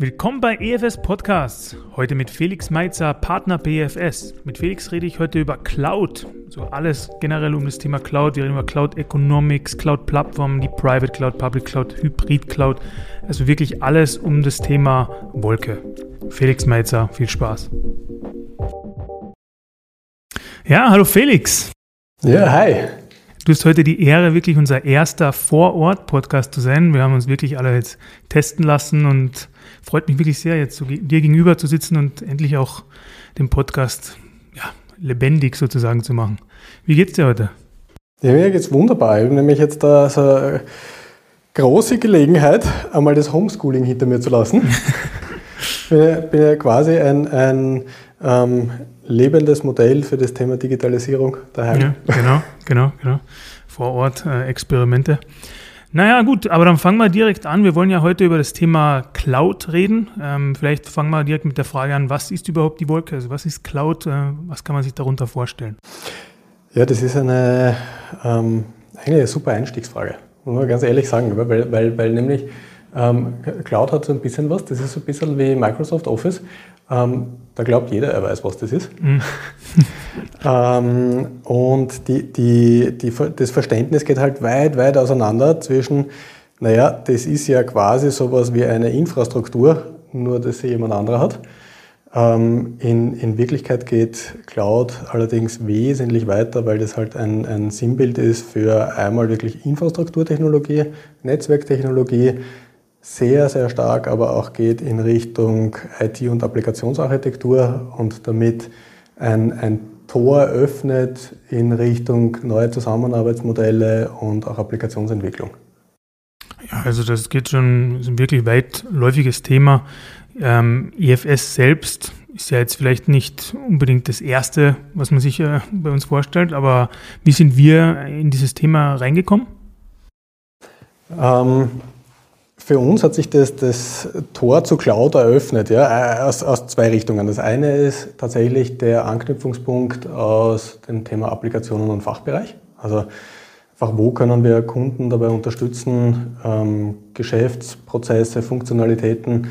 Willkommen bei EFS Podcasts. Heute mit Felix Meitzer, Partner BFS. Mit Felix rede ich heute über Cloud. So alles generell um das Thema Cloud. Wir reden über Cloud Economics, Cloud Plattformen, die Private Cloud, Public Cloud, Hybrid Cloud. Also wirklich alles um das Thema Wolke. Felix Meitzer, viel Spaß. Ja, hallo Felix. Ja, hi. Du hast heute die Ehre, wirklich unser erster Vorort-Podcast zu sein. Wir haben uns wirklich alle jetzt testen lassen und freut mich wirklich sehr, jetzt dir gegenüber zu sitzen und endlich auch den Podcast ja, lebendig sozusagen zu machen. Wie geht's dir heute? Ja, mir geht's wunderbar. Ich habe nämlich jetzt da so eine große Gelegenheit, einmal das Homeschooling hinter mir zu lassen. ich bin, bin ja quasi ein, ein ähm, lebendes Modell für das Thema Digitalisierung daheim. Ja, genau, genau, genau. Vor Ort äh, Experimente. Naja, gut, aber dann fangen wir direkt an. Wir wollen ja heute über das Thema Cloud reden. Ähm, vielleicht fangen wir direkt mit der Frage an, was ist überhaupt die Wolke? Also was ist Cloud? Äh, was kann man sich darunter vorstellen? Ja, das ist eine, ähm, eigentlich eine super Einstiegsfrage, muss man ganz ehrlich sagen, weil, weil, weil nämlich ähm, Cloud hat so ein bisschen was, das ist so ein bisschen wie Microsoft Office. Ähm, da glaubt jeder, er weiß, was das ist. Mhm. ähm, und die, die, die, das Verständnis geht halt weit, weit auseinander zwischen, naja, das ist ja quasi sowas wie eine Infrastruktur, nur dass sie jemand anderer hat. Ähm, in, in Wirklichkeit geht Cloud allerdings wesentlich weiter, weil das halt ein, ein Sinnbild ist für einmal wirklich Infrastrukturtechnologie, Netzwerktechnologie, sehr, sehr stark aber auch geht in Richtung IT- und Applikationsarchitektur und damit ein, ein Tor öffnet in Richtung neue Zusammenarbeitsmodelle und auch Applikationsentwicklung. Ja, also das geht schon, ist ein wirklich weitläufiges Thema. Ähm, IFS selbst ist ja jetzt vielleicht nicht unbedingt das Erste, was man sich äh, bei uns vorstellt, aber wie sind wir in dieses Thema reingekommen? Ähm, für uns hat sich das, das Tor zu Cloud eröffnet, ja, äh, aus, aus zwei Richtungen. Das eine ist tatsächlich der Anknüpfungspunkt aus dem Thema Applikationen und Fachbereich. Also einfach, wo können wir Kunden dabei unterstützen, ähm, Geschäftsprozesse, Funktionalitäten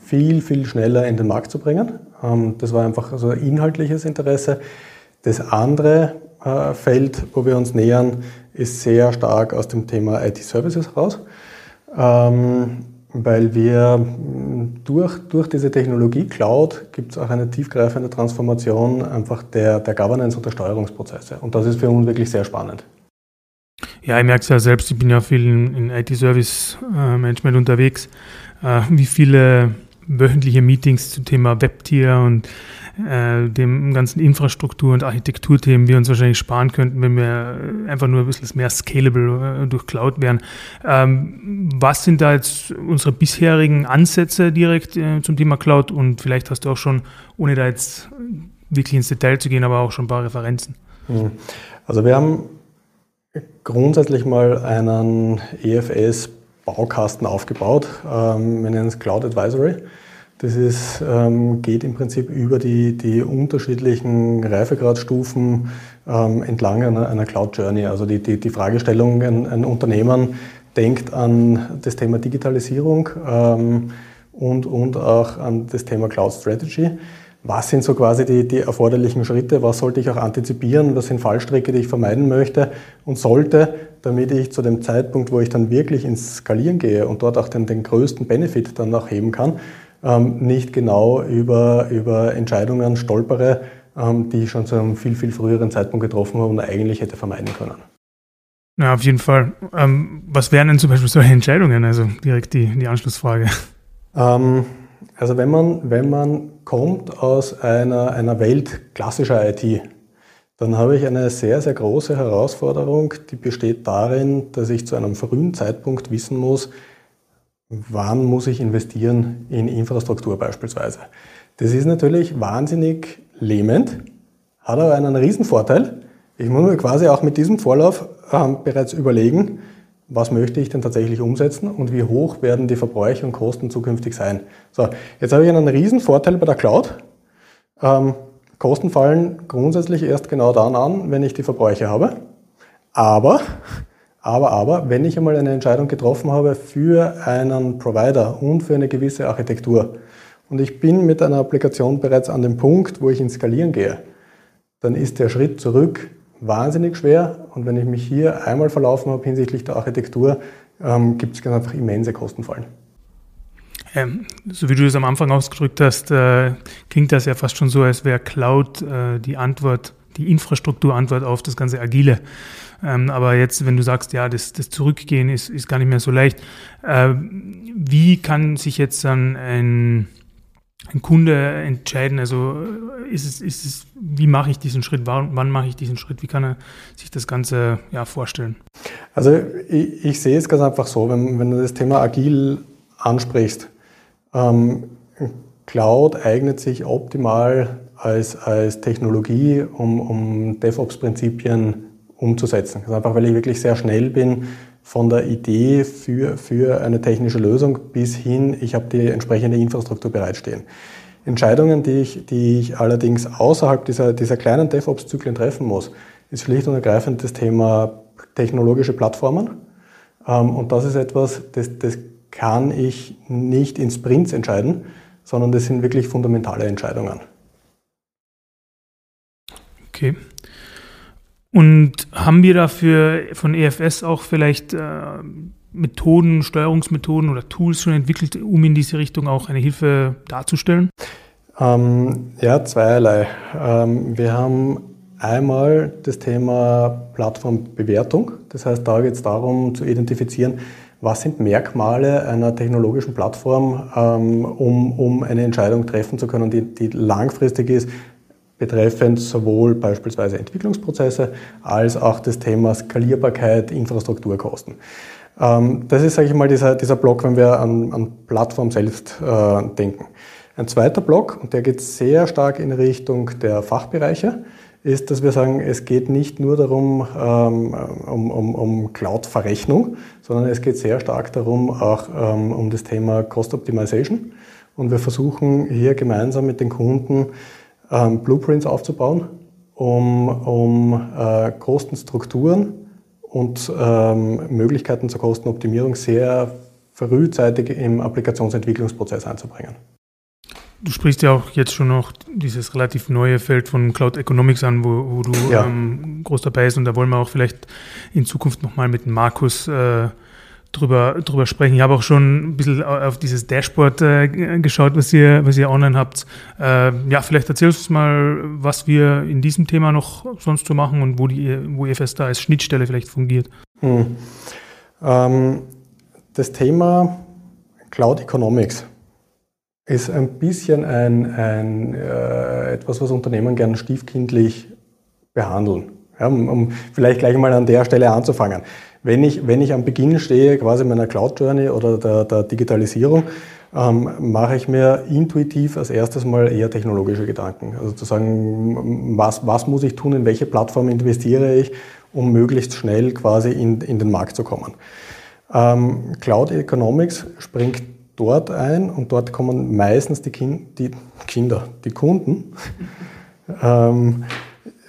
viel, viel schneller in den Markt zu bringen. Ähm, das war einfach so ein inhaltliches Interesse. Das andere äh, Feld, wo wir uns nähern, ist sehr stark aus dem Thema IT-Services heraus ähm, weil wir durch, durch diese Technologie Cloud gibt es auch eine tiefgreifende Transformation einfach der, der Governance und der Steuerungsprozesse. Und das ist für uns wirklich sehr spannend. Ja, ich merke es ja selbst, ich bin ja viel in, in IT-Service-Management unterwegs, äh, wie viele wöchentliche Meetings zum Thema Webtier und äh, dem ganzen Infrastruktur- und Architekturthemen wir uns wahrscheinlich sparen könnten, wenn wir einfach nur ein bisschen mehr scalable äh, durch Cloud wären. Ähm, was sind da jetzt unsere bisherigen Ansätze direkt äh, zum Thema Cloud? Und vielleicht hast du auch schon, ohne da jetzt wirklich ins Detail zu gehen, aber auch schon ein paar Referenzen. Mhm. Also wir haben grundsätzlich mal einen EFS-Baukasten aufgebaut. Ähm, wir nennen es Cloud Advisory. Das ist, ähm, geht im Prinzip über die, die unterschiedlichen Reifegradstufen ähm, entlang einer, einer Cloud Journey. Also die, die, die Fragestellung, ein, ein, Unternehmen denkt an das Thema Digitalisierung ähm, und, und auch an das Thema Cloud Strategy. Was sind so quasi die, die erforderlichen Schritte? Was sollte ich auch antizipieren? Was sind Fallstricke, die ich vermeiden möchte und sollte, damit ich zu dem Zeitpunkt, wo ich dann wirklich ins Skalieren gehe und dort auch den, den größten Benefit dann auch heben kann, ähm, nicht genau über, über Entscheidungen stolpere, ähm, die ich schon zu einem viel, viel früheren Zeitpunkt getroffen habe und eigentlich hätte vermeiden können. Ja, auf jeden Fall. Ähm, was wären denn zum Beispiel solche Entscheidungen? Also direkt die, die Anschlussfrage. Ähm, also wenn man, wenn man kommt aus einer, einer Welt klassischer IT, dann habe ich eine sehr, sehr große Herausforderung, die besteht darin, dass ich zu einem frühen Zeitpunkt wissen muss, wann muss ich investieren in Infrastruktur beispielsweise. Das ist natürlich wahnsinnig lähmend, hat aber einen riesen Vorteil. Ich muss mir quasi auch mit diesem Vorlauf ähm, bereits überlegen, was möchte ich denn tatsächlich umsetzen und wie hoch werden die Verbräuche und Kosten zukünftig sein. So, jetzt habe ich einen riesen Vorteil bei der Cloud. Ähm, Kosten fallen grundsätzlich erst genau dann an, wenn ich die Verbräuche habe. Aber Aber, aber, wenn ich einmal eine Entscheidung getroffen habe für einen Provider und für eine gewisse Architektur und ich bin mit einer Applikation bereits an dem Punkt, wo ich ins Skalieren gehe, dann ist der Schritt zurück wahnsinnig schwer. Und wenn ich mich hier einmal verlaufen habe hinsichtlich der Architektur, ähm, gibt es ganz einfach immense Kostenfallen. Ähm, so wie du es am Anfang ausgedrückt hast, äh, klingt das ja fast schon so, als wäre Cloud äh, die Antwort, die Infrastrukturantwort auf das ganze Agile. Ähm, aber jetzt, wenn du sagst, ja, das, das Zurückgehen ist, ist gar nicht mehr so leicht, äh, wie kann sich jetzt dann ein, ein Kunde entscheiden? Also äh, ist es, ist es, wie mache ich diesen Schritt? Wann, wann mache ich diesen Schritt? Wie kann er sich das Ganze ja, vorstellen? Also ich, ich sehe es ganz einfach so, wenn, wenn du das Thema agil ansprichst, ähm, Cloud eignet sich optimal als, als Technologie, um, um DevOps-Prinzipien umzusetzen. Also einfach weil ich wirklich sehr schnell bin von der Idee für, für eine technische Lösung bis hin, ich habe die entsprechende Infrastruktur bereitstehen. Entscheidungen, die ich, die ich allerdings außerhalb dieser, dieser kleinen DevOps-Zyklen treffen muss, ist schlicht und ergreifend das Thema technologische Plattformen. Ähm, und das ist etwas, das, das kann ich nicht in Sprints entscheiden, sondern das sind wirklich fundamentale Entscheidungen. Okay. Und haben wir dafür von EFS auch vielleicht äh, Methoden, Steuerungsmethoden oder Tools schon entwickelt, um in diese Richtung auch eine Hilfe darzustellen? Ähm, ja, zweierlei. Ähm, wir haben einmal das Thema Plattformbewertung. Das heißt, da geht es darum zu identifizieren, was sind Merkmale einer technologischen Plattform, ähm, um, um eine Entscheidung treffen zu können, die, die langfristig ist, betreffend sowohl beispielsweise Entwicklungsprozesse als auch das Thema Skalierbarkeit, Infrastrukturkosten. Ähm, das ist, sage ich mal, dieser, dieser Block, wenn wir an, an Plattform selbst äh, denken. Ein zweiter Block, und der geht sehr stark in Richtung der Fachbereiche, ist, dass wir sagen, es geht nicht nur darum, ähm, um, um, um Cloud-Verrechnung, sondern es geht sehr stark darum, auch ähm, um das Thema Cost Optimization. Und wir versuchen hier gemeinsam mit den Kunden ähm, Blueprints aufzubauen, um, um äh, Kostenstrukturen und ähm, Möglichkeiten zur Kostenoptimierung sehr frühzeitig im Applikationsentwicklungsprozess einzubringen. Du sprichst ja auch jetzt schon noch dieses relativ neue Feld von Cloud Economics an, wo, wo du ja. ähm, groß dabei bist. Und da wollen wir auch vielleicht in Zukunft nochmal mit Markus äh, drüber, drüber sprechen. Ich habe auch schon ein bisschen auf dieses Dashboard äh, geschaut, was ihr, was ihr online habt. Äh, ja, vielleicht erzählst du mal, was wir in diesem Thema noch sonst so machen und wo, die, wo EFS da als Schnittstelle vielleicht fungiert. Hm. Ähm, das Thema Cloud Economics ist ein bisschen ein, ein äh, etwas, was Unternehmen gern stiefkindlich behandeln. Ja, um, um, vielleicht gleich mal an der Stelle anzufangen. Wenn ich, wenn ich am Beginn stehe, quasi meiner Cloud Journey oder der, der Digitalisierung, ähm, mache ich mir intuitiv als erstes mal eher technologische Gedanken. Also zu sagen, was, was muss ich tun, in welche Plattform investiere ich, um möglichst schnell quasi in, in den Markt zu kommen. Ähm, Cloud Economics springt dort ein und dort kommen meistens die, kind, die Kinder, die Kunden ähm,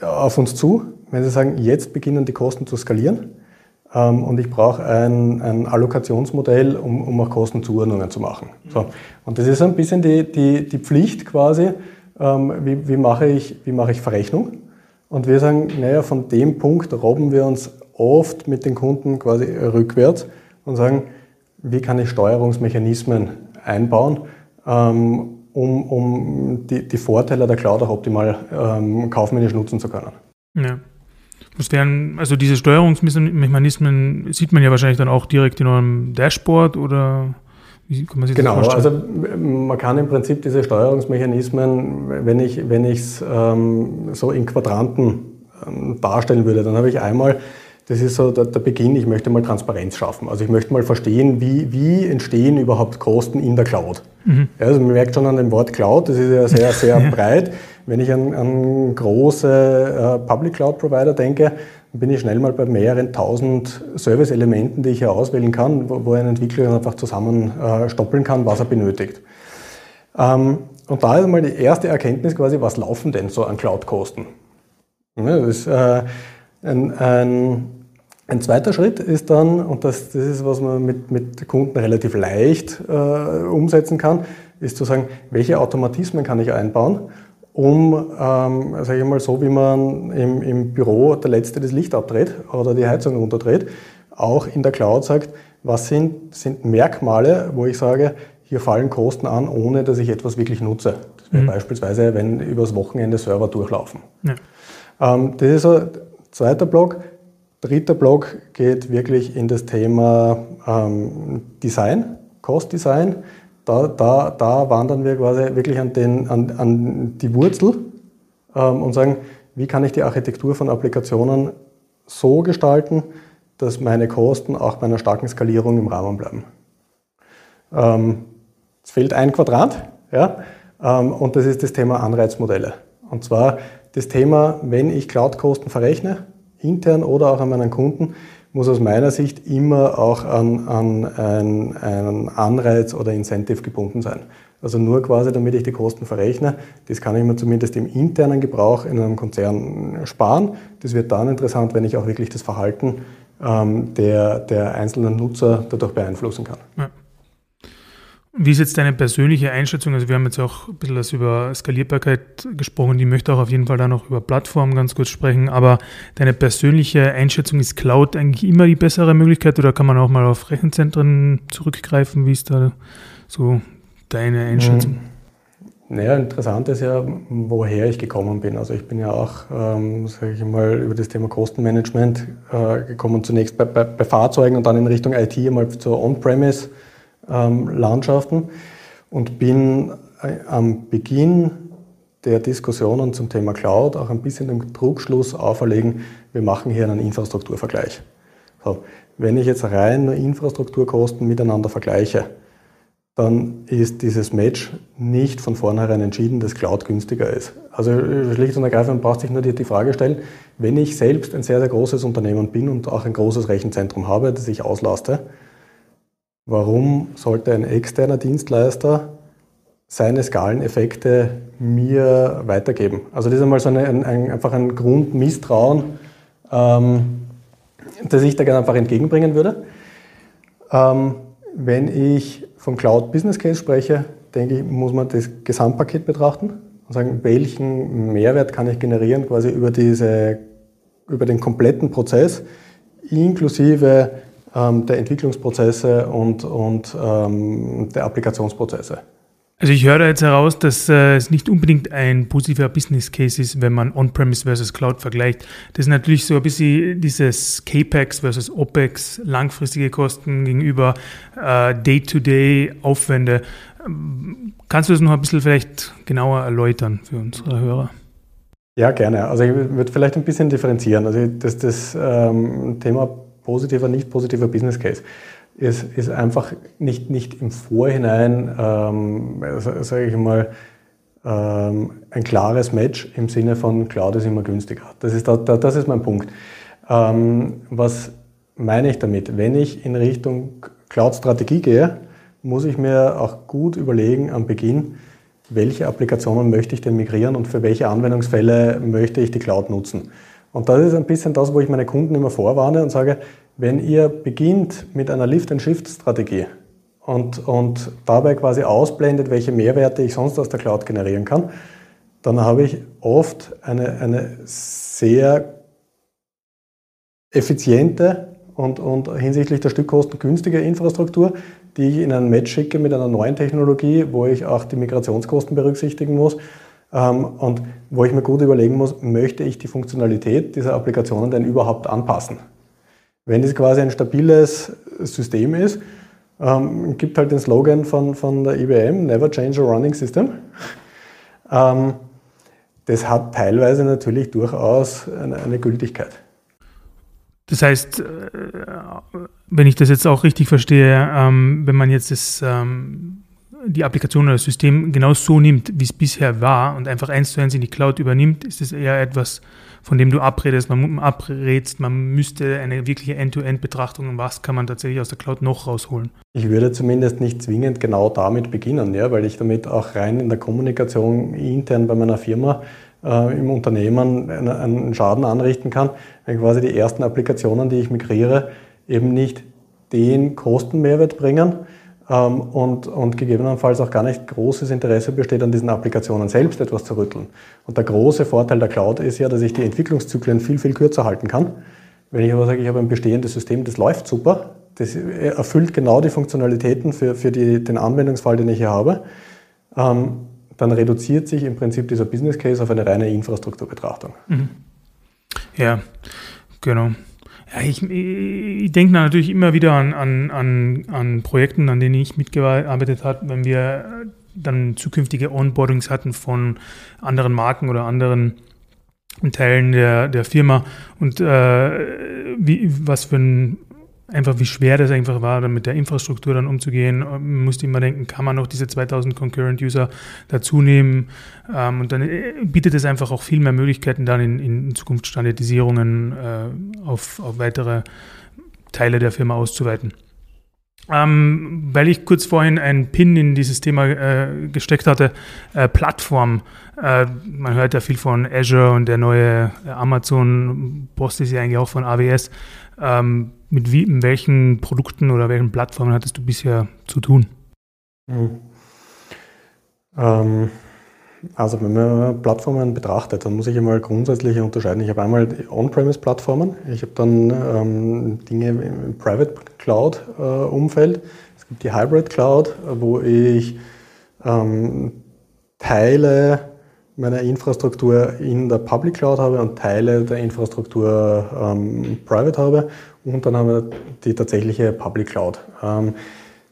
auf uns zu, wenn sie sagen, jetzt beginnen die Kosten zu skalieren und ich brauche ein, ein Allokationsmodell, um, um auch Kostenzuordnungen zu machen. So. Und das ist ein bisschen die, die, die Pflicht quasi, ähm, wie, wie, mache ich, wie mache ich Verrechnung. Und wir sagen, naja, von dem Punkt robben wir uns oft mit den Kunden quasi rückwärts und sagen, wie kann ich Steuerungsmechanismen einbauen, ähm, um, um die, die, Vorteile der Cloud auch optimal ähm, kaufmännisch nutzen zu können. Ja. Was wären, also diese Steuerungsmechanismen sieht man ja wahrscheinlich dann auch direkt in eurem Dashboard oder wie kann man sich genau, das vorstellen? Genau, also man kann im Prinzip diese Steuerungsmechanismen, wenn ich es ähm, so in Quadranten ähm, darstellen würde, dann habe ich einmal das ist so der, der, Beginn, ich möchte mal Transparenz schaffen. Also ich möchte mal verstehen, wie, wie entstehen überhaupt Kosten in der Cloud. Mhm. Ja, also man merkt schon an dem Wort Cloud, das ist ja sehr, sehr ja. breit. Wenn ich an, an große äh, Public Cloud Provider denke, bin ich schnell mal bei mehreren tausend Service-Elementen, die ich hier auswählen kann, wo, wo ein Entwickler einfach zusammen äh, stoppeln kann, was er benötigt. Ähm, und da ist mal die erste Erkenntnis quasi, was laufen denn so an Cloud-Kosten? Ja, das ist, äh, ein, ein, Ein zweiter Schritt ist dann, und das, das ist, was man mit, mit Kunden relativ leicht äh, umsetzen kann, ist zu sagen, welche Automatismen kann ich einbauen, um, ähm, sage ich mal, so wie man im, im Büro der Letzte das Licht abdreht oder die Heizung runterdreht, auch in der Cloud sagt, was sind, sind Merkmale, wo ich sage, hier fallen Kosten an, ohne dass ich etwas wirklich nutze. Das wäre mhm. beispielsweise, wenn übers Wochenende Server durchlaufen. Ja. Ähm, das ist ein zweiter Block. Dritter Block geht wirklich in das Thema ähm, Design, Cost Design. Da, da, da wandern wir quasi wirklich an, den, an, an die Wurzel ähm, und sagen, wie kann ich die Architektur von Applikationen so gestalten, dass meine Kosten auch bei einer starken Skalierung im Rahmen bleiben. Ähm, es fehlt ein Quadrat, ja, ähm, und das ist das Thema Anreizmodelle. Und zwar das Thema, wenn ich Cloud-Kosten verrechne, intern oder auch an meinen Kunden, muss aus meiner Sicht immer auch an, an einen, einen Anreiz oder Incentive gebunden sein. Also nur quasi, damit ich die Kosten verrechne, das kann ich mir zumindest im internen Gebrauch in einem Konzern sparen. Das wird dann interessant, wenn ich auch wirklich das Verhalten ähm, der, der einzelnen Nutzer dadurch beeinflussen kann. Ja. Wie ist jetzt deine persönliche Einschätzung? Also wir haben jetzt auch ein bisschen was über Skalierbarkeit gesprochen. Die möchte auch auf jeden Fall da noch über Plattformen ganz kurz sprechen. Aber deine persönliche Einschätzung, ist Cloud eigentlich immer die bessere Möglichkeit oder kann man auch mal auf Rechenzentren zurückgreifen? Wie ist da so deine Einschätzung? Mhm. Naja, interessant ist ja, woher ich gekommen bin. Also ich bin ja auch, ähm, sage ich mal, über das Thema Kostenmanagement äh, gekommen, zunächst bei, bei, bei, Fahrzeugen und dann in Richtung IT einmal zur On-Premise-Landschaften ähm, und bin äh, am Beginn der Diskussionen zum Thema Cloud auch ein bisschen den Trugschluss auferlegen, wir machen hier einen Infrastrukturvergleich. So, wenn ich jetzt rein nur Infrastrukturkosten miteinander vergleiche, dann ist dieses Match nicht von vornherein entschieden, dass Cloud günstiger ist. Also schlicht und ergreifend braucht sich nur die, Frage stellen, wenn ich selbst ein sehr, sehr großes Unternehmen bin und auch ein großes Rechenzentrum habe, das ich auslaste, warum sollte ein externer Dienstleister seine Skaleneffekte mir weitergeben? Also das ist einmal so eine, ein, ein, einfach ein Grundmisstrauen, ähm, das ich da gerne einfach entgegenbringen würde. Ähm, wenn ich vom Cloud Business Case spreche, denke ich, muss man das Gesamtpaket betrachten und sagen, welchen Mehrwert kann ich generieren quasi über, diese, über den kompletten Prozess, inklusive ähm, der Entwicklungsprozesse und, und ähm, der Applikationsprozesse. Also ich höre da jetzt heraus, dass äh, es nicht unbedingt ein positiver Business Case ist, wenn man On-Premise versus Cloud vergleicht. Das ist natürlich so ein bisschen dieses CAPEX versus OPEX, langfristige Kosten gegenüber äh, Day-to-Day-Aufwände. Kannst du das noch ein bisschen vielleicht genauer erläutern für unsere Hörer? Ja, gerne. Also ich würde vielleicht ein bisschen differenzieren. Also das, das ähm, Thema positiver, nicht positiver Business Case ist, ist einfach nicht, nicht im Vorhinein, ähm, sage ich mal, ähm, ein klares Match im Sinne von Cloud ist immer günstiger. Das ist, da, das ist mein Punkt. Ähm, was meine ich damit? Wenn ich in Richtung Cloud-Strategie gehe, muss ich mir auch gut überlegen am Beginn, welche Applikationen möchte ich denn migrieren und für welche Anwendungsfälle möchte ich die Cloud nutzen. Und das ist ein bisschen das, wo ich meine Kunden immer vorwarne und sage, wenn ihr beginnt mit einer Lift-and-Shift-Strategie und, und dabei quasi ausblendet, welche Mehrwerte ich sonst aus der Cloud generieren kann, dann habe ich oft eine, eine sehr effiziente und, und hinsichtlich der Stückkosten günstige Infrastruktur, die ich in ein Match schicke mit einer neuen Technologie, wo ich auch die Migrationskosten berücksichtigen muss und wo ich mir gut überlegen muss, möchte ich die Funktionalität dieser Applikationen denn überhaupt anpassen? Wenn es quasi ein stabiles System ist, ähm, gibt halt den Slogan von, von der IBM, Never Change a Running System. Ähm, das hat teilweise natürlich durchaus eine, eine Gültigkeit. Das heißt, äh, wenn ich das jetzt auch richtig verstehe, ähm, wenn man jetzt das, ähm, die Applikation oder das System genau so nimmt, wie es bisher war und einfach eins zu eins in die Cloud übernimmt, ist es eher etwas, von dem du abredest, man abrätst, man müsste eine wirkliche End-to-End-Betrachtung, was kann man tatsächlich aus der Cloud noch rausholen? Ich würde zumindest nicht zwingend genau damit beginnen, ja, weil ich damit auch rein in der Kommunikation intern bei meiner Firma äh, im Unternehmen einen Schaden anrichten kann, wenn quasi die ersten Applikationen, die ich migriere, eben nicht den Kostenmehrwert bringen ähm, und, und gegebenenfalls auch gar nicht großes Interesse besteht, an diesen Applikationen selbst etwas zu rütteln. Und der große Vorteil der Cloud ist ja, dass ich die Entwicklungszyklen viel, viel kürzer halten kann. Wenn ich aber sage, ich habe ein bestehendes System, das läuft super, das erfüllt genau die Funktionalitäten für, für die, den Anwendungsfall, den ich hier habe, ähm, dann reduziert sich im Prinzip dieser Business Case auf eine reine Infrastrukturbetrachtung. Mhm. Ja, genau. Ja, ich, ich denke natürlich immer wieder an, an, an, an Projekten, an denen ich mitgearbeitet habe, wenn wir dann zukünftige Onboardings hatten von anderen Marken oder anderen Teilen der, der Firma. Und äh, wie, was für ein einfach wie schwer das einfach war, dann mit der Infrastruktur dann umzugehen. Man musste immer denken, kann man noch diese 2000 Concurrent User dazu nehmen? Ähm, und dann äh, bietet es einfach auch viel mehr Möglichkeiten, dann in, in Zukunft Standardisierungen äh, auf, auf weitere Teile der Firma auszuweiten. Ähm, weil ich kurz vorhin einen Pin in dieses Thema äh, gesteckt hatte, äh, Plattform. Äh, man hört ja viel von Azure und der neue Amazon, Post ist ja eigentlich auch von AWS. Ähm, mit, wie, mit welchen Produkten oder welchen Plattformen hattest du bisher zu tun? Mhm. Ähm, also wenn man Plattformen betrachtet, dann muss ich einmal grundsätzlich unterscheiden. Ich habe einmal On-Premise-Plattformen, ich habe dann ähm, Dinge im Private Cloud-Umfeld, äh, es gibt die Hybrid Cloud, wo ich ähm, Teile meiner Infrastruktur in der Public Cloud habe und Teile der Infrastruktur ähm, private habe. Und dann haben wir die tatsächliche Public Cloud. Ähm,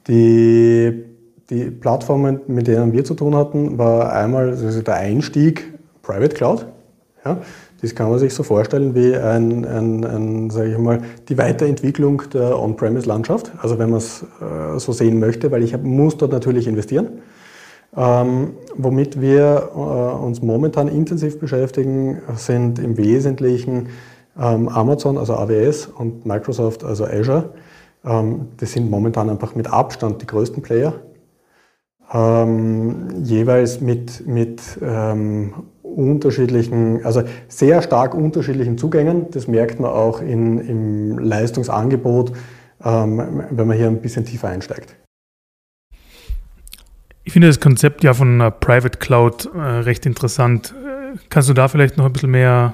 die, die Plattformen, mit denen wir zu tun hatten, war einmal also der Einstieg Private Cloud. Ja, das kann man sich so vorstellen wie ein, ein, ein ich mal, die Weiterentwicklung der On-Premise-Landschaft. Also wenn man es äh, so sehen möchte, weil ich hab, muss dort natürlich investieren. Ähm, womit wir äh, uns momentan intensiv beschäftigen, sind im Wesentlichen Amazon, also AWS und Microsoft, also Azure. Ähm, das sind momentan einfach mit Abstand die größten Player. Ähm, jeweils mit, mit ähm, unterschiedlichen, also sehr stark unterschiedlichen Zugängen. Das merkt man auch in, im Leistungsangebot, ähm, wenn man hier ein bisschen tiefer einsteigt. Ich finde das Konzept ja von Private Cloud äh, recht interessant. Äh, kannst du da vielleicht noch ein bisschen mehr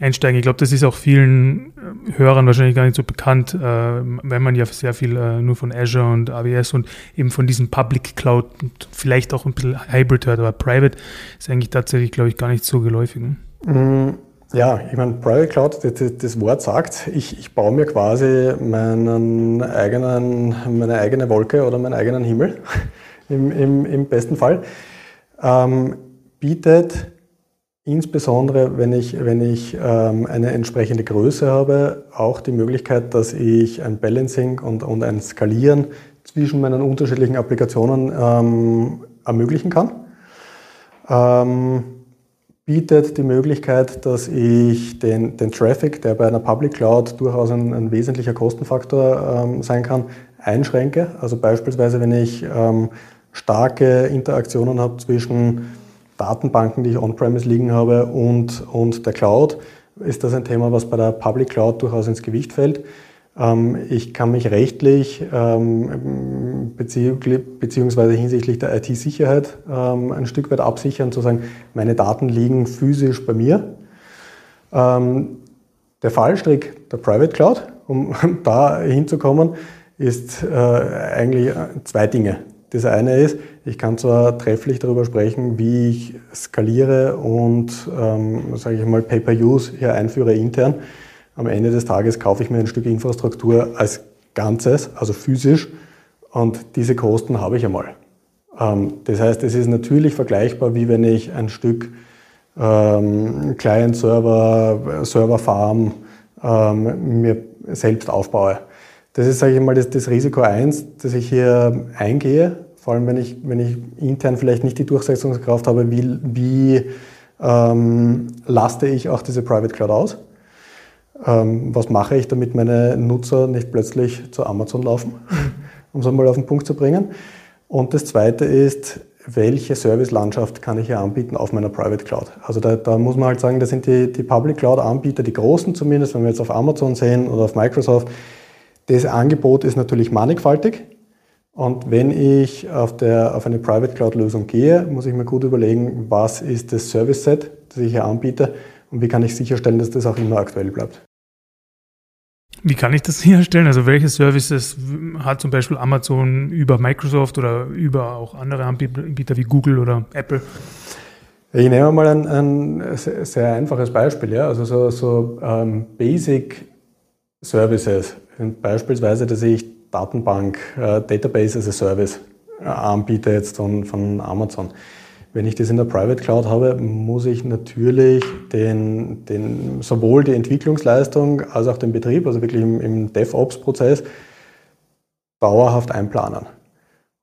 einsteigen? Ich glaube, das ist auch vielen äh, Hörern wahrscheinlich gar nicht so bekannt, äh, wenn man ja sehr viel äh, nur von Azure und AWS und eben von diesem Public Cloud und vielleicht auch ein bisschen Hybrid hört, aber Private ist eigentlich tatsächlich, glaube ich, gar nicht so geläufig. Ne? Mm, ja, ich meine, Private Cloud, das, das Wort sagt, ich, ich, baue mir quasi meinen eigenen, meine eigene Wolke oder meinen eigenen Himmel im, im, im besten Fall, ähm, bietet insbesondere, wenn ich, wenn ich ähm, eine entsprechende Größe habe, auch die Möglichkeit, dass ich ein Balancing und, und ein Skalieren zwischen meinen unterschiedlichen Applikationen ähm, ermöglichen kann. Ähm, bietet die Möglichkeit, dass ich den, den Traffic, der bei einer Public Cloud durchaus ein, ein wesentlicher Kostenfaktor ähm, sein kann, einschränke. Also beispielsweise, wenn ich ähm, starke Interaktionen habe zwischen Datenbanken, die ich on-premise liegen habe, und, und der Cloud, ist das ein Thema, was bei der Public Cloud durchaus ins Gewicht fällt. Ähm, ich kann mich rechtlich ähm, beziehungsweise hinsichtlich der IT-Sicherheit ähm, ein Stück weit absichern, zu sagen, meine Daten liegen physisch bei mir. Der Fallstrick der Private Cloud, um da hinzukommen, ist äh, eigentlich zwei Dinge. Das eine ist, ich kann zwar trefflich darüber sprechen, wie ich skaliere und, ähm, sage ich mal, Pay-per-Use hier einführe intern. Am Ende des Tages kaufe ich mir ein Stück Infrastruktur als Ganzes, also physisch, und diese Kosten habe ich einmal. Ähm, das heißt, es ist natürlich vergleichbar, wie wenn ich ein Stück ähm, Client-Server, Server-Farm ähm, mir selbst aufbaue. Das ist, sage ich mal, das, das Risiko eins, das ich hier eingehe vor allem, wenn ich, wenn ich intern vielleicht nicht die Durchsetzungskraft habe, wie, wie ähm, laste ich auch diese Private Cloud aus? Ähm, was mache ich, damit meine Nutzer nicht plötzlich zu Amazon laufen, um es einmal auf den Punkt zu bringen? Und das Zweite ist, welche Servicelandschaft kann ich hier anbieten auf meiner Private Cloud. Also da, da muss man halt sagen, das sind die, die Public Cloud-Anbieter, die großen zumindest, wenn wir jetzt auf Amazon sehen oder auf Microsoft. Das Angebot ist natürlich mannigfaltig. Und wenn ich auf, der, auf eine Private Cloud-Lösung gehe, muss ich mir gut überlegen, was ist das Service-Set, das ich hier anbiete und wie kann ich sicherstellen, dass das auch immer aktuell bleibt. Wie kann ich das sicherstellen? Also welche Services hat zum Beispiel Amazon über Microsoft oder über auch andere Anbieter wie Google oder Apple? Ich nehme mal ein, ein sehr einfaches Beispiel. Ja? Also so, so ähm, Basic Services, beispielsweise, dass ich Datenbank, äh, Database as a Service äh, anbiete jetzt von, von Amazon. Wenn ich das in der Private Cloud habe, muss ich natürlich den, den, sowohl die Entwicklungsleistung als auch den Betrieb, also wirklich im, im DevOps-Prozess, dauerhaft einplanen.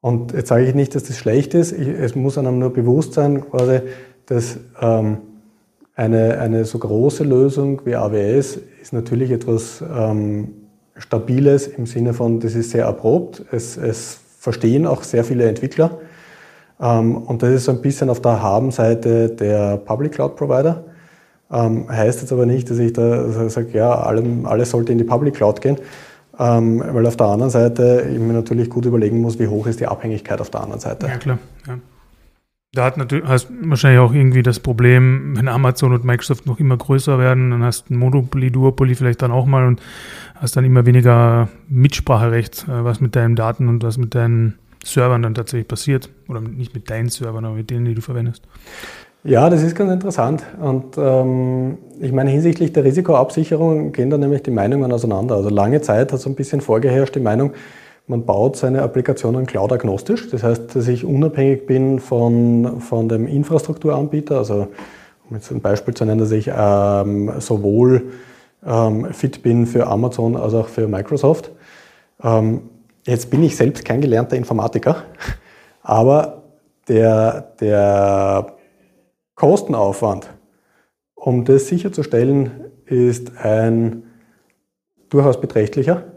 Und jetzt sage ich nicht, dass das schlecht ist, ich, es muss einem nur bewusst sein, quasi, dass ähm, eine, eine so große Lösung wie AWS ist natürlich etwas ähm, Stabiles im Sinne von, das ist sehr erprobt, es, es verstehen auch sehr viele Entwickler ähm, und das ist so ein bisschen auf der Habenseite der Public Cloud Provider. Ähm, heißt jetzt aber nicht, dass ich da sage, ja, alles sollte in die Public Cloud gehen, ähm, weil auf der anderen Seite ich mir natürlich gut überlegen muss, wie hoch ist die Abhängigkeit auf der anderen Seite. Ja, klar. Ja. Da hat natürlich, hast wahrscheinlich auch irgendwie das Problem, wenn Amazon und Microsoft noch immer größer werden, dann hast du ein Monopoly, Duopoly vielleicht dann auch mal und hast dann immer weniger Mitspracherecht, äh, was mit deinen Daten und was mit deinen Servern dann tatsächlich passiert. Oder nicht mit deinen Servern, aber mit denen, die du verwendest. Ja, das ist ganz interessant. Und ähm, ich meine, hinsichtlich der Risikoabsicherung gehen da nämlich die Meinungen auseinander. Also lange Zeit hat so ein bisschen vorgeherrscht die Meinung, man baut seine Applikationen cloud-agnostisch. Das heißt, dass ich unabhängig bin von, von dem Infrastrukturanbieter. Also um jetzt ein Beispiel zu nennen, dass ich ähm, sowohl ähm, fit bin für Amazon als auch für Microsoft. Ähm, Jetzt bin ich selbst kein gelernter Informatiker, aber der, der Kostenaufwand, um das sicherzustellen, ist ein durchaus beträchtlicher.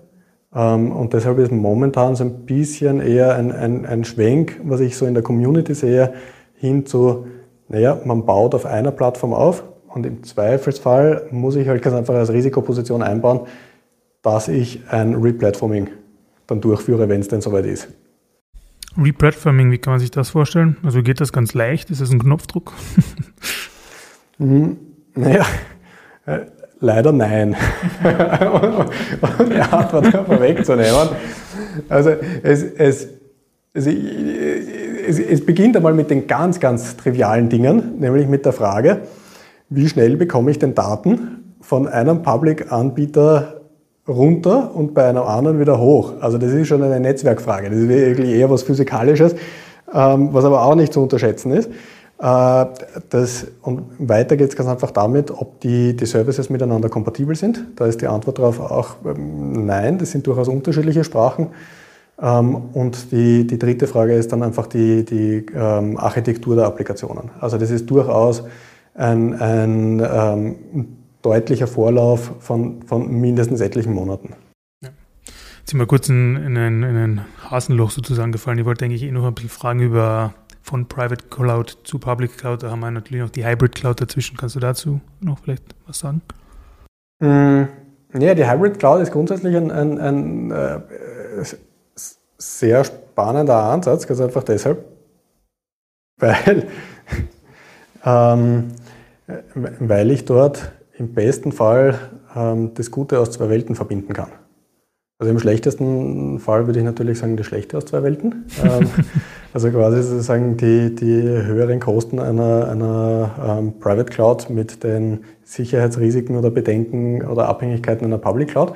Ähm, und deshalb ist momentan so ein bisschen eher ein, ein, ein Schwenk, was ich so in der Community sehe, hin zu, naja, man baut auf einer Plattform auf und im Zweifelsfall muss ich halt ganz einfach als Risikoposition einbauen, dass ich ein Replatforming dann durchführe, wenn es denn soweit ist. Replatforming, wie kann man sich das vorstellen? Also geht das ganz leicht? Ist das ein Knopfdruck? mhm. Naja, äh, leider nein. um die Antwort vorwegzunehmen. Also es, es, es, es, es beginnt einmal mit den ganz, ganz trivialen Dingen, nämlich mit der Frage, wie schnell bekomme ich denn Daten von einem Public-Anbieter runter und bei einem anderen wieder hoch. Also das ist schon eine Netzwerkfrage. Das ist wirklich eher was Physikalisches, ähm, was aber auch nicht zu unterschätzen ist. Äh, das, und weiter geht es ganz einfach damit, ob die, die Services miteinander kompatibel sind. Da ist die Antwort darauf auch ähm, nein, das sind durchaus unterschiedliche Sprachen. Ähm, und die, die dritte Frage ist dann einfach die, die Architektur der Applikationen. Also das ist durchaus ein, ein deutlicher Vorlauf von, von mindestens etlichen Monaten. Jetzt sind wir kurz in, in, ein, in ein Hasenloch sozusagen gefallen. Ich wollte eigentlich eh noch ein bisschen fragen über von Private Cloud zu Public Cloud. Da haben wir natürlich noch die Hybrid Cloud dazwischen. Kannst du dazu noch vielleicht was sagen? Mm, ja, die Hybrid Cloud ist grundsätzlich ein, ein, ein äh, sehr spannender Ansatz, ganz einfach deshalb, weil, ähm, weil ich dort im besten Fall ähm, das Gute aus zwei Welten verbinden kann. Also im schlechtesten Fall würde ich natürlich sagen, das Schlechte aus zwei Welten. ähm, also quasi sozusagen die, die höheren Kosten einer, einer ähm, Private Cloud mit den Sicherheitsrisiken oder Bedenken oder Abhängigkeiten einer Public Cloud.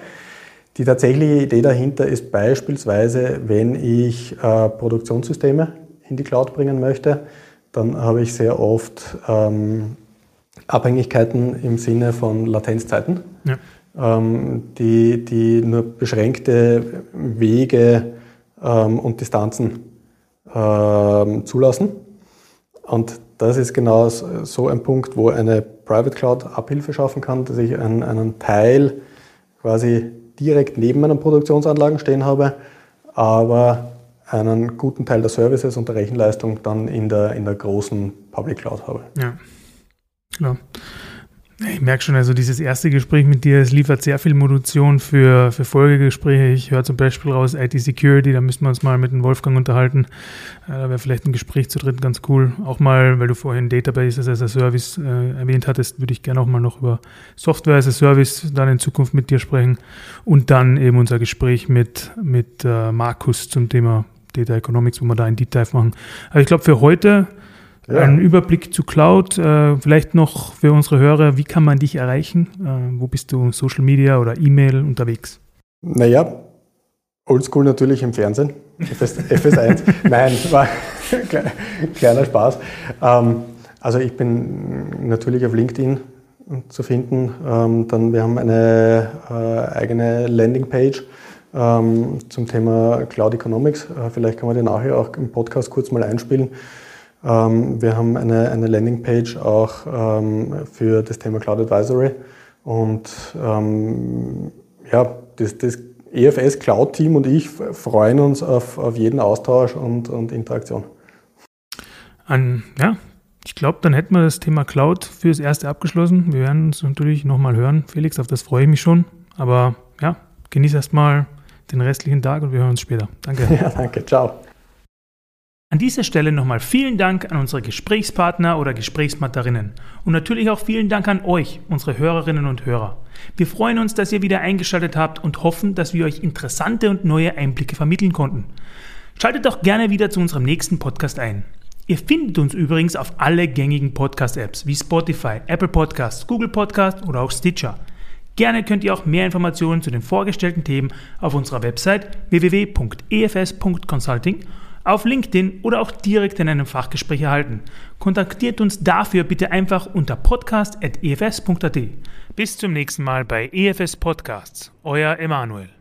Die tatsächliche Idee dahinter ist beispielsweise, wenn ich äh, Produktionssysteme in die Cloud bringen möchte, dann habe ich sehr oft ähm, Abhängigkeiten im Sinne von Latenzzeiten, ja. ähm, die, die nur beschränkte Wege ähm, und Distanzen ähm, zulassen. Und das ist genau so ein Punkt, wo eine Private Cloud Abhilfe schaffen kann, dass ich einen, einen Teil quasi direkt neben meinen Produktionsanlagen stehen habe, aber einen guten Teil der Services und der Rechenleistung dann in der, in der großen Public Cloud habe. Ja, klar. Ich merke schon, also dieses erste Gespräch mit dir, es liefert sehr viel Munition für, für Folgegespräche. Ich höre zum Beispiel raus IT Security, da müssen wir uns mal mit dem Wolfgang unterhalten. Äh, da wäre vielleicht ein Gespräch zu dritt ganz cool. Auch mal, weil du vorhin Databases as a Service äh, erwähnt hattest, würde ich gerne auch mal noch über Software as a Service dann in Zukunft mit dir sprechen. Und dann eben unser Gespräch mit, mit äh, Markus zum Thema Data Economics, wo wir da ein Deep Dive machen. Aber ich glaube, für heute ja. Ein Überblick zu Cloud, äh, vielleicht noch für unsere Hörer, wie kann man dich erreichen? Äh, wo bist du, Social Media oder E-Mail unterwegs? Naja, oldschool natürlich im Fernsehen, FS, FS1. Nein, war kleiner Spaß. Ähm, also ich bin natürlich auf LinkedIn zu finden. Ähm, dann wir haben eine äh, eigene Landingpage ähm, zum Thema Cloud Economics. Vielleicht kann man den nachher auch im Podcast kurz mal einspielen. Ähm, wir haben eine, eine Landingpage auch ähm, für das Thema Cloud Advisory und ähm, ja, das, das EFS Cloud Team und ich freuen uns auf, auf jeden Austausch und, und Interaktion. An, ja, ich glaube, dann hätten wir das Thema Cloud fürs Erste abgeschlossen. Wir werden uns natürlich nochmal hören, Felix, auf das freue ich mich schon. Aber ja, genieß erstmal den restlichen Tag und wir hören uns später. Danke. Ja, danke. Ciao. An dieser Stelle nochmal vielen Dank an unsere Gesprächspartner oder Gesprächspartnerinnen und natürlich auch vielen Dank an euch, unsere Hörerinnen und Hörer. Wir freuen uns, dass ihr wieder eingeschaltet habt und hoffen, dass wir euch interessante und neue Einblicke vermitteln konnten. Schaltet doch gerne wieder zu unserem nächsten Podcast ein. Ihr findet uns übrigens auf alle gängigen Podcast-Apps wie Spotify, Apple Podcasts, Google Podcasts oder auch Stitcher. Gerne könnt ihr auch mehr Informationen zu den vorgestellten Themen auf unserer Website www.efs.consulting auf LinkedIn oder auch direkt in einem Fachgespräch erhalten. Kontaktiert uns dafür bitte einfach unter podcast.efs.at. Bis zum nächsten Mal bei EFS Podcasts. Euer Emanuel.